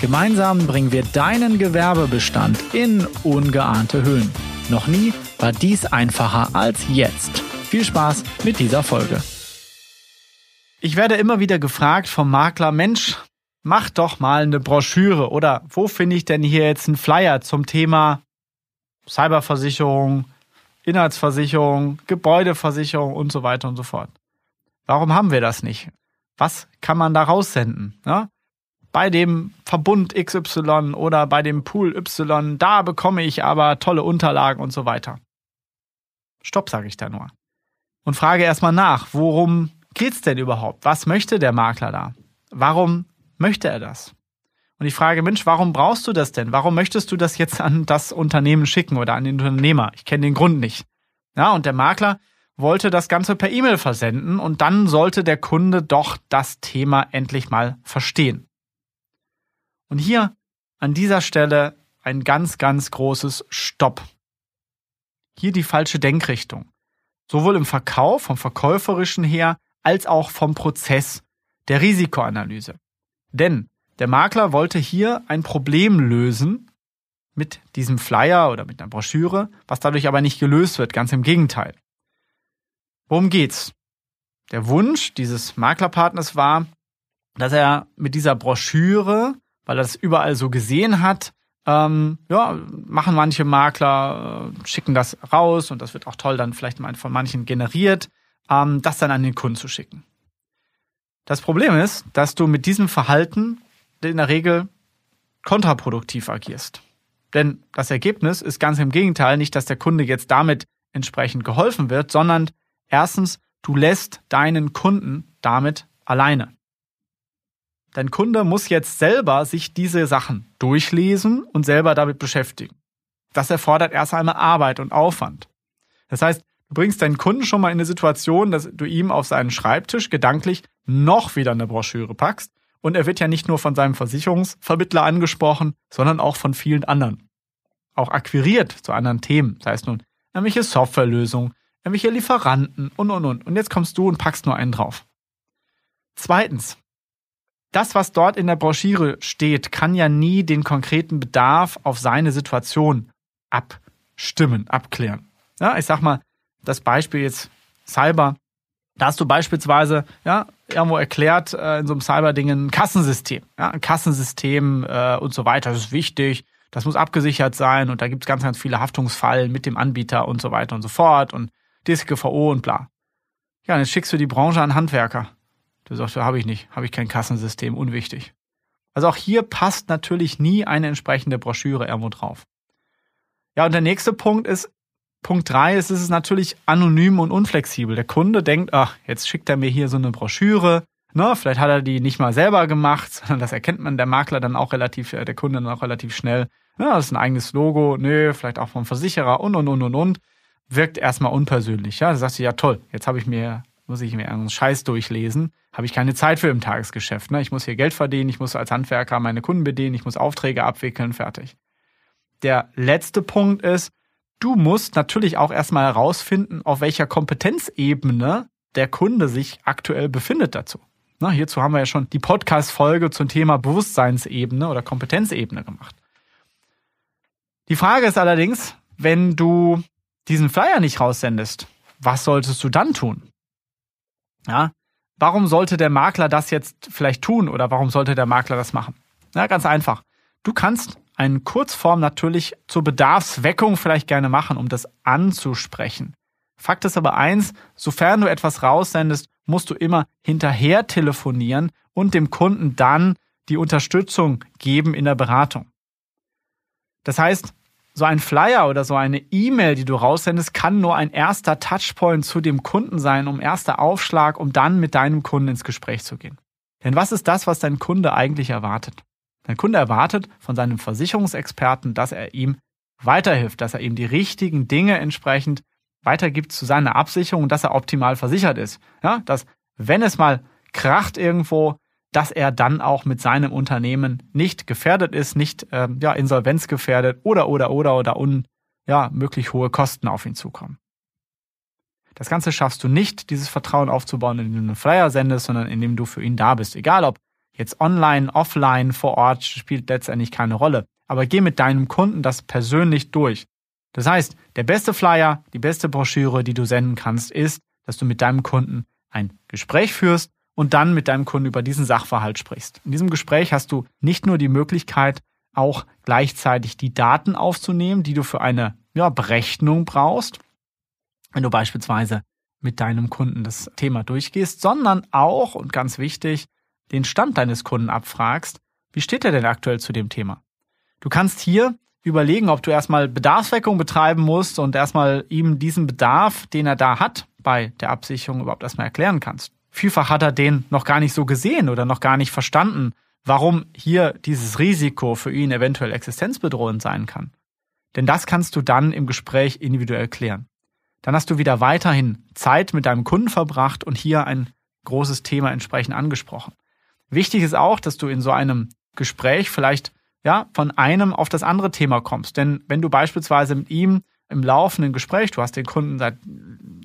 Gemeinsam bringen wir deinen Gewerbebestand in ungeahnte Höhen. Noch nie war dies einfacher als jetzt. Viel Spaß mit dieser Folge. Ich werde immer wieder gefragt vom Makler, Mensch, mach doch mal eine Broschüre oder wo finde ich denn hier jetzt einen Flyer zum Thema Cyberversicherung, Inhaltsversicherung, Gebäudeversicherung und so weiter und so fort. Warum haben wir das nicht? Was kann man da raussenden? Ja? Bei dem Verbund XY oder bei dem Pool Y, da bekomme ich aber tolle Unterlagen und so weiter. Stopp, sage ich da nur. Und frage erstmal nach, worum geht's denn überhaupt? Was möchte der Makler da? Warum möchte er das? Und ich frage, Mensch, warum brauchst du das denn? Warum möchtest du das jetzt an das Unternehmen schicken oder an den Unternehmer? Ich kenne den Grund nicht. Ja, und der Makler wollte das Ganze per E-Mail versenden und dann sollte der Kunde doch das Thema endlich mal verstehen. Und hier an dieser Stelle ein ganz, ganz großes Stopp. Hier die falsche Denkrichtung. Sowohl im Verkauf, vom Verkäuferischen her, als auch vom Prozess der Risikoanalyse. Denn der Makler wollte hier ein Problem lösen mit diesem Flyer oder mit einer Broschüre, was dadurch aber nicht gelöst wird, ganz im Gegenteil. Worum geht's? Der Wunsch dieses Maklerpartners war, dass er mit dieser Broschüre weil er das überall so gesehen hat. Ähm, ja, machen manche Makler, äh, schicken das raus und das wird auch toll dann vielleicht mal von manchen generiert, ähm, das dann an den Kunden zu schicken. Das Problem ist, dass du mit diesem Verhalten in der Regel kontraproduktiv agierst. Denn das Ergebnis ist ganz im Gegenteil nicht, dass der Kunde jetzt damit entsprechend geholfen wird, sondern erstens, du lässt deinen Kunden damit alleine. Dein Kunde muss jetzt selber sich diese Sachen durchlesen und selber damit beschäftigen. Das erfordert erst einmal Arbeit und Aufwand. Das heißt, du bringst deinen Kunden schon mal in eine Situation, dass du ihm auf seinen Schreibtisch gedanklich noch wieder eine Broschüre packst. Und er wird ja nicht nur von seinem Versicherungsvermittler angesprochen, sondern auch von vielen anderen. Auch akquiriert zu anderen Themen. Das heißt nun, irgendwelche Softwarelösungen, irgendwelche Lieferanten und, und, und. Und jetzt kommst du und packst nur einen drauf. Zweitens, das, was dort in der Broschüre steht, kann ja nie den konkreten Bedarf auf seine Situation abstimmen, abklären. Ja, ich sag mal, das Beispiel jetzt Cyber, da hast du beispielsweise ja, irgendwo erklärt äh, in so einem Cyber-Ding ein Kassensystem. Ja, ein Kassensystem äh, und so weiter, das ist wichtig, das muss abgesichert sein und da gibt es ganz, ganz viele Haftungsfallen mit dem Anbieter und so weiter und so fort und DSGVO und bla. Ja, jetzt schickst du die Branche an Handwerker. Du sagst, habe ich nicht, habe ich kein Kassensystem, unwichtig. Also auch hier passt natürlich nie eine entsprechende Broschüre irgendwo drauf. Ja, und der nächste Punkt ist, Punkt drei ist, es ist natürlich anonym und unflexibel. Der Kunde denkt, ach, jetzt schickt er mir hier so eine Broschüre, ne, vielleicht hat er die nicht mal selber gemacht, sondern das erkennt man der Makler dann auch relativ, äh, der Kunde dann auch relativ schnell. Ja, das ist ein eigenes Logo, nö, vielleicht auch vom Versicherer und und und und und. Wirkt erstmal unpersönlich. Ja, da sagst du, ja toll, jetzt habe ich mir muss ich mir einen Scheiß durchlesen, habe ich keine Zeit für im Tagesgeschäft. Ne? Ich muss hier Geld verdienen, ich muss als Handwerker meine Kunden bedienen, ich muss Aufträge abwickeln, fertig. Der letzte Punkt ist, du musst natürlich auch erstmal herausfinden, auf welcher Kompetenzebene der Kunde sich aktuell befindet dazu. Na, hierzu haben wir ja schon die Podcast-Folge zum Thema Bewusstseinsebene oder Kompetenzebene gemacht. Die Frage ist allerdings, wenn du diesen Flyer nicht raussendest, was solltest du dann tun? Ja, warum sollte der Makler das jetzt vielleicht tun oder warum sollte der Makler das machen? Ja, ganz einfach. Du kannst eine Kurzform natürlich zur Bedarfsweckung vielleicht gerne machen, um das anzusprechen. Fakt ist aber eins, sofern du etwas raussendest, musst du immer hinterher telefonieren und dem Kunden dann die Unterstützung geben in der Beratung. Das heißt, so ein Flyer oder so eine E-Mail, die du raussendest, kann nur ein erster Touchpoint zu dem Kunden sein, um erster Aufschlag, um dann mit deinem Kunden ins Gespräch zu gehen. Denn was ist das, was dein Kunde eigentlich erwartet? Dein Kunde erwartet von seinem Versicherungsexperten, dass er ihm weiterhilft, dass er ihm die richtigen Dinge entsprechend weitergibt zu seiner Absicherung dass er optimal versichert ist. Ja, dass wenn es mal kracht irgendwo, dass er dann auch mit seinem Unternehmen nicht gefährdet ist, nicht ähm, ja, insolvenzgefährdet oder oder oder oder un, ja, möglich hohe Kosten auf ihn zukommen. Das Ganze schaffst du nicht, dieses Vertrauen aufzubauen, indem du einen Flyer sendest, sondern indem du für ihn da bist. Egal ob jetzt online, offline, vor Ort, spielt letztendlich keine Rolle. Aber geh mit deinem Kunden das persönlich durch. Das heißt, der beste Flyer, die beste Broschüre, die du senden kannst, ist, dass du mit deinem Kunden ein Gespräch führst und dann mit deinem Kunden über diesen Sachverhalt sprichst. In diesem Gespräch hast du nicht nur die Möglichkeit, auch gleichzeitig die Daten aufzunehmen, die du für eine ja, Berechnung brauchst, wenn du beispielsweise mit deinem Kunden das Thema durchgehst, sondern auch, und ganz wichtig, den Stand deines Kunden abfragst, wie steht er denn aktuell zu dem Thema? Du kannst hier überlegen, ob du erstmal Bedarfsweckung betreiben musst und erstmal ihm diesen Bedarf, den er da hat, bei der Absicherung überhaupt erstmal erklären kannst. Vielfach hat er den noch gar nicht so gesehen oder noch gar nicht verstanden, warum hier dieses Risiko für ihn eventuell existenzbedrohend sein kann. Denn das kannst du dann im Gespräch individuell klären. Dann hast du wieder weiterhin Zeit mit deinem Kunden verbracht und hier ein großes Thema entsprechend angesprochen. Wichtig ist auch, dass du in so einem Gespräch vielleicht ja, von einem auf das andere Thema kommst. Denn wenn du beispielsweise mit ihm im laufenden Gespräch, du hast den Kunden seit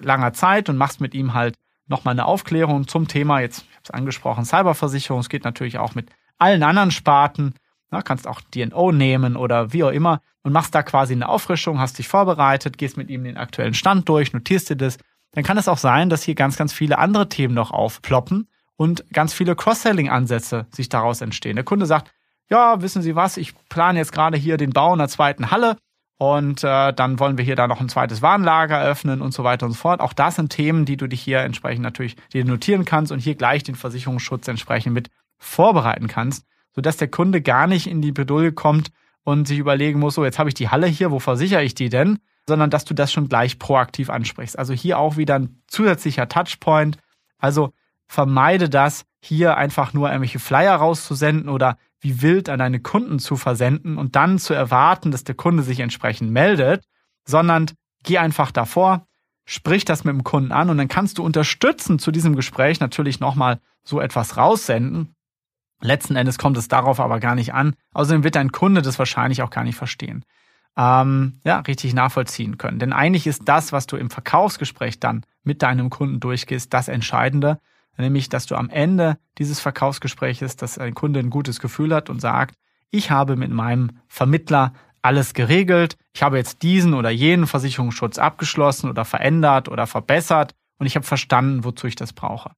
langer Zeit und machst mit ihm halt nochmal eine Aufklärung zum Thema, jetzt, ich habe es angesprochen, Cyberversicherung, es geht natürlich auch mit allen anderen Sparten, ja, kannst auch DNO nehmen oder wie auch immer. Und machst da quasi eine Auffrischung, hast dich vorbereitet, gehst mit ihm den aktuellen Stand durch, notierst dir das, dann kann es auch sein, dass hier ganz, ganz viele andere Themen noch aufploppen und ganz viele Cross-Selling-Ansätze sich daraus entstehen. Der Kunde sagt, ja, wissen Sie was, ich plane jetzt gerade hier den Bau einer zweiten Halle und äh, dann wollen wir hier da noch ein zweites Warenlager eröffnen und so weiter und so fort. Auch das sind Themen, die du dich hier entsprechend natürlich dir notieren kannst und hier gleich den Versicherungsschutz entsprechend mit vorbereiten kannst, sodass der Kunde gar nicht in die Bedulde kommt und sich überlegen muss, so jetzt habe ich die Halle hier, wo versichere ich die denn? Sondern dass du das schon gleich proaktiv ansprichst. Also hier auch wieder ein zusätzlicher Touchpoint. Also vermeide das, hier einfach nur irgendwelche Flyer rauszusenden oder wie wild an deine Kunden zu versenden und dann zu erwarten, dass der Kunde sich entsprechend meldet, sondern geh einfach davor, sprich das mit dem Kunden an und dann kannst du unterstützen zu diesem Gespräch natürlich nochmal so etwas raussenden. Letzten Endes kommt es darauf aber gar nicht an. Außerdem wird dein Kunde das wahrscheinlich auch gar nicht verstehen. Ähm, ja, richtig nachvollziehen können. Denn eigentlich ist das, was du im Verkaufsgespräch dann mit deinem Kunden durchgehst, das Entscheidende nämlich dass du am Ende dieses Verkaufsgespräches, dass ein Kunde ein gutes Gefühl hat und sagt, ich habe mit meinem Vermittler alles geregelt, ich habe jetzt diesen oder jenen Versicherungsschutz abgeschlossen oder verändert oder verbessert und ich habe verstanden, wozu ich das brauche.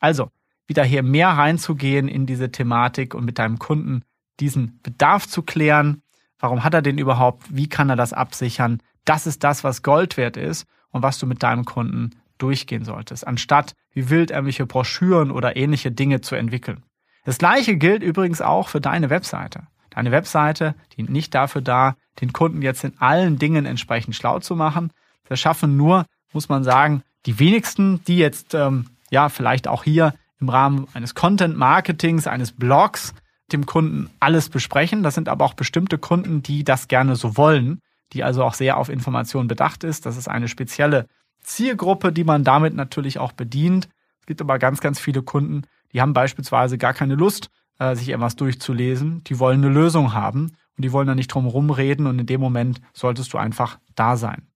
Also, wieder hier mehr reinzugehen in diese Thematik und mit deinem Kunden diesen Bedarf zu klären. Warum hat er den überhaupt? Wie kann er das absichern? Das ist das, was Gold wert ist und was du mit deinem Kunden durchgehen solltest, anstatt wie wild irgendwelche Broschüren oder ähnliche Dinge zu entwickeln. Das gleiche gilt übrigens auch für deine Webseite. Deine Webseite dient nicht dafür da, den Kunden jetzt in allen Dingen entsprechend schlau zu machen. Das schaffen nur, muss man sagen, die wenigsten, die jetzt ähm, ja vielleicht auch hier im Rahmen eines Content Marketings, eines Blogs dem Kunden alles besprechen. Das sind aber auch bestimmte Kunden, die das gerne so wollen, die also auch sehr auf Informationen bedacht ist. Das ist eine spezielle Zielgruppe, die man damit natürlich auch bedient. Es gibt aber ganz, ganz viele Kunden, die haben beispielsweise gar keine Lust, äh, sich etwas durchzulesen. Die wollen eine Lösung haben und die wollen da nicht drum rumreden und in dem Moment solltest du einfach da sein.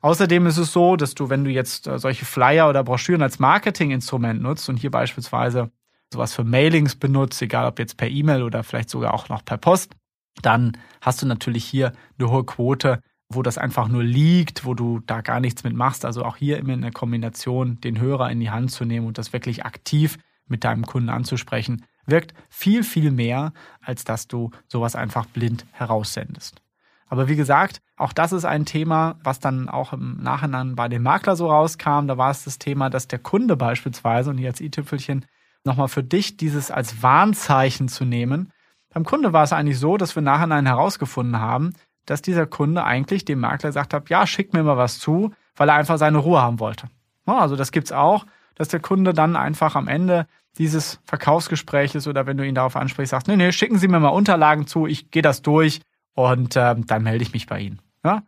Außerdem ist es so, dass du, wenn du jetzt äh, solche Flyer oder Broschüren als Marketinginstrument nutzt und hier beispielsweise sowas für Mailings benutzt, egal ob jetzt per E-Mail oder vielleicht sogar auch noch per Post, dann hast du natürlich hier eine hohe Quote wo das einfach nur liegt, wo du da gar nichts mit machst. Also auch hier immer in der Kombination, den Hörer in die Hand zu nehmen und das wirklich aktiv mit deinem Kunden anzusprechen, wirkt viel, viel mehr, als dass du sowas einfach blind heraussendest. Aber wie gesagt, auch das ist ein Thema, was dann auch im Nachhinein bei dem Makler so rauskam. Da war es das Thema, dass der Kunde beispielsweise, und hier als i-Tüpfelchen, nochmal für dich dieses als Warnzeichen zu nehmen. Beim Kunde war es eigentlich so, dass wir nachhinein herausgefunden haben, dass dieser Kunde eigentlich dem Makler gesagt hat, ja, schick mir mal was zu, weil er einfach seine Ruhe haben wollte. Also das gibt's auch, dass der Kunde dann einfach am Ende dieses Verkaufsgespräches oder wenn du ihn darauf ansprichst, sagst, nee, nee, schicken Sie mir mal Unterlagen zu, ich gehe das durch und äh, dann melde ich mich bei Ihnen. Ja?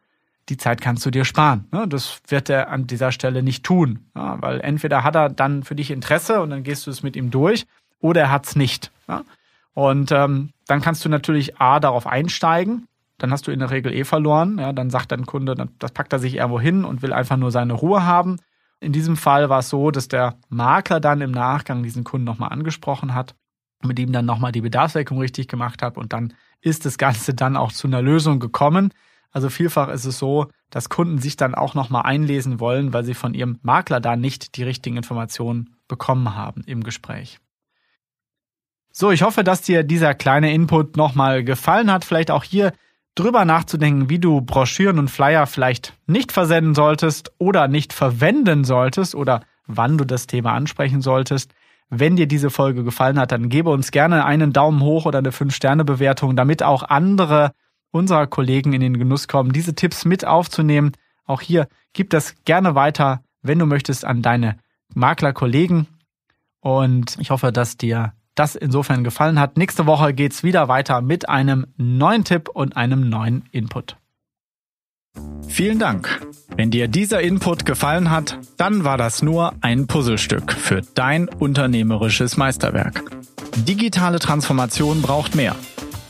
Die Zeit kannst du dir sparen. Ne? Das wird er an dieser Stelle nicht tun, ja? weil entweder hat er dann für dich Interesse und dann gehst du es mit ihm durch oder er hat es nicht. Ja? Und ähm, dann kannst du natürlich A darauf einsteigen, dann hast du in der Regel eh verloren. Ja, dann sagt dein Kunde, das packt er sich irgendwo hin und will einfach nur seine Ruhe haben. In diesem Fall war es so, dass der Makler dann im Nachgang diesen Kunden nochmal angesprochen hat, mit ihm dann nochmal die Bedarfsdeckung richtig gemacht hat und dann ist das Ganze dann auch zu einer Lösung gekommen. Also vielfach ist es so, dass Kunden sich dann auch nochmal einlesen wollen, weil sie von ihrem Makler da nicht die richtigen Informationen bekommen haben im Gespräch. So, ich hoffe, dass dir dieser kleine Input nochmal gefallen hat. Vielleicht auch hier drüber nachzudenken, wie du Broschüren und Flyer vielleicht nicht versenden solltest oder nicht verwenden solltest oder wann du das Thema ansprechen solltest. Wenn dir diese Folge gefallen hat, dann gebe uns gerne einen Daumen hoch oder eine 5-Sterne-Bewertung, damit auch andere unserer Kollegen in den Genuss kommen, diese Tipps mit aufzunehmen. Auch hier gib das gerne weiter, wenn du möchtest, an deine Maklerkollegen. Und ich hoffe, dass dir das insofern gefallen hat. Nächste Woche geht's wieder weiter mit einem neuen Tipp und einem neuen Input. Vielen Dank. Wenn dir dieser Input gefallen hat, dann war das nur ein Puzzlestück für dein unternehmerisches Meisterwerk. Digitale Transformation braucht mehr.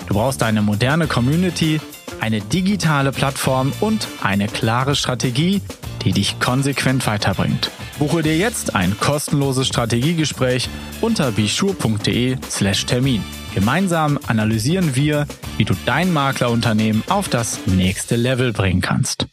Du brauchst eine moderne Community, eine digitale Plattform und eine klare Strategie, die dich konsequent weiterbringt. Buche dir jetzt ein kostenloses Strategiegespräch unter bischur.de/slash Termin. Gemeinsam analysieren wir, wie du dein Maklerunternehmen auf das nächste Level bringen kannst.